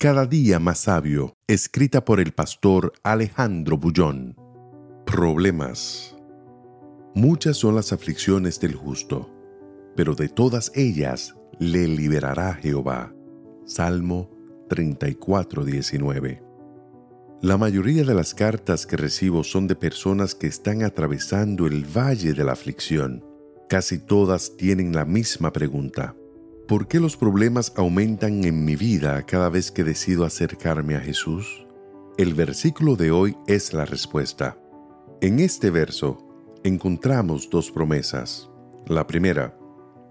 Cada día más sabio, escrita por el pastor Alejandro Bullón. Problemas. Muchas son las aflicciones del justo, pero de todas ellas le liberará Jehová. Salmo 34:19. La mayoría de las cartas que recibo son de personas que están atravesando el valle de la aflicción. Casi todas tienen la misma pregunta. ¿Por qué los problemas aumentan en mi vida cada vez que decido acercarme a Jesús? El versículo de hoy es la respuesta. En este verso encontramos dos promesas. La primera,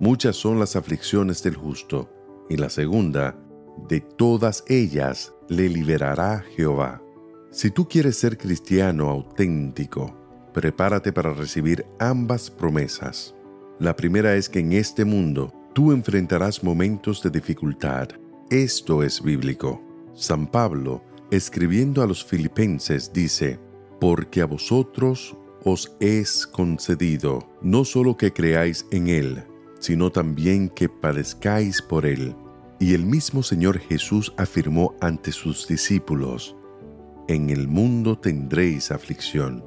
muchas son las aflicciones del justo, y la segunda, de todas ellas le liberará Jehová. Si tú quieres ser cristiano auténtico, prepárate para recibir ambas promesas. La primera es que en este mundo tú enfrentarás momentos de dificultad. Esto es bíblico. San Pablo, escribiendo a los filipenses, dice, porque a vosotros os es concedido no solo que creáis en Él, sino también que padezcáis por Él. Y el mismo Señor Jesús afirmó ante sus discípulos, en el mundo tendréis aflicción.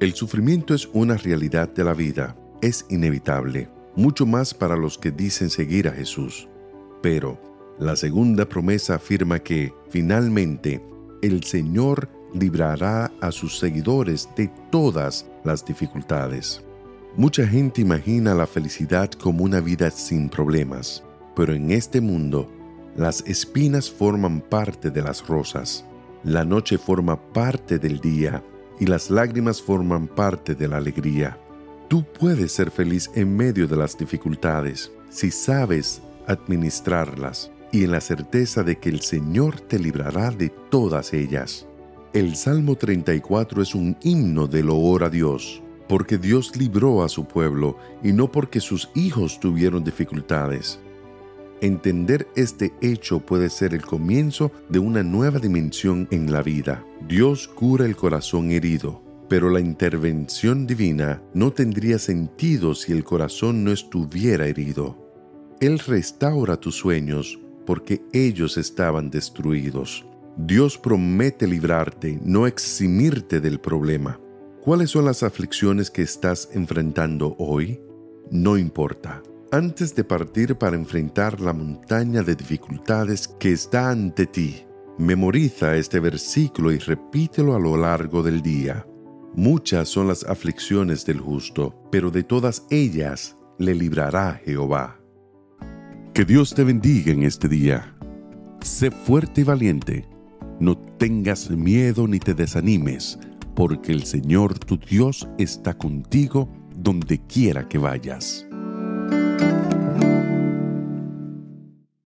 El sufrimiento es una realidad de la vida, es inevitable mucho más para los que dicen seguir a Jesús. Pero la segunda promesa afirma que, finalmente, el Señor librará a sus seguidores de todas las dificultades. Mucha gente imagina la felicidad como una vida sin problemas, pero en este mundo, las espinas forman parte de las rosas, la noche forma parte del día y las lágrimas forman parte de la alegría. Tú puedes ser feliz en medio de las dificultades si sabes administrarlas y en la certeza de que el Señor te librará de todas ellas. El Salmo 34 es un himno de loor a Dios, porque Dios libró a su pueblo y no porque sus hijos tuvieron dificultades. Entender este hecho puede ser el comienzo de una nueva dimensión en la vida. Dios cura el corazón herido pero la intervención divina no tendría sentido si el corazón no estuviera herido. Él restaura tus sueños porque ellos estaban destruidos. Dios promete librarte, no eximirte del problema. ¿Cuáles son las aflicciones que estás enfrentando hoy? No importa. Antes de partir para enfrentar la montaña de dificultades que está ante ti, memoriza este versículo y repítelo a lo largo del día. Muchas son las aflicciones del justo, pero de todas ellas le librará Jehová. Que Dios te bendiga en este día. Sé fuerte y valiente. No tengas miedo ni te desanimes, porque el Señor tu Dios está contigo donde quiera que vayas.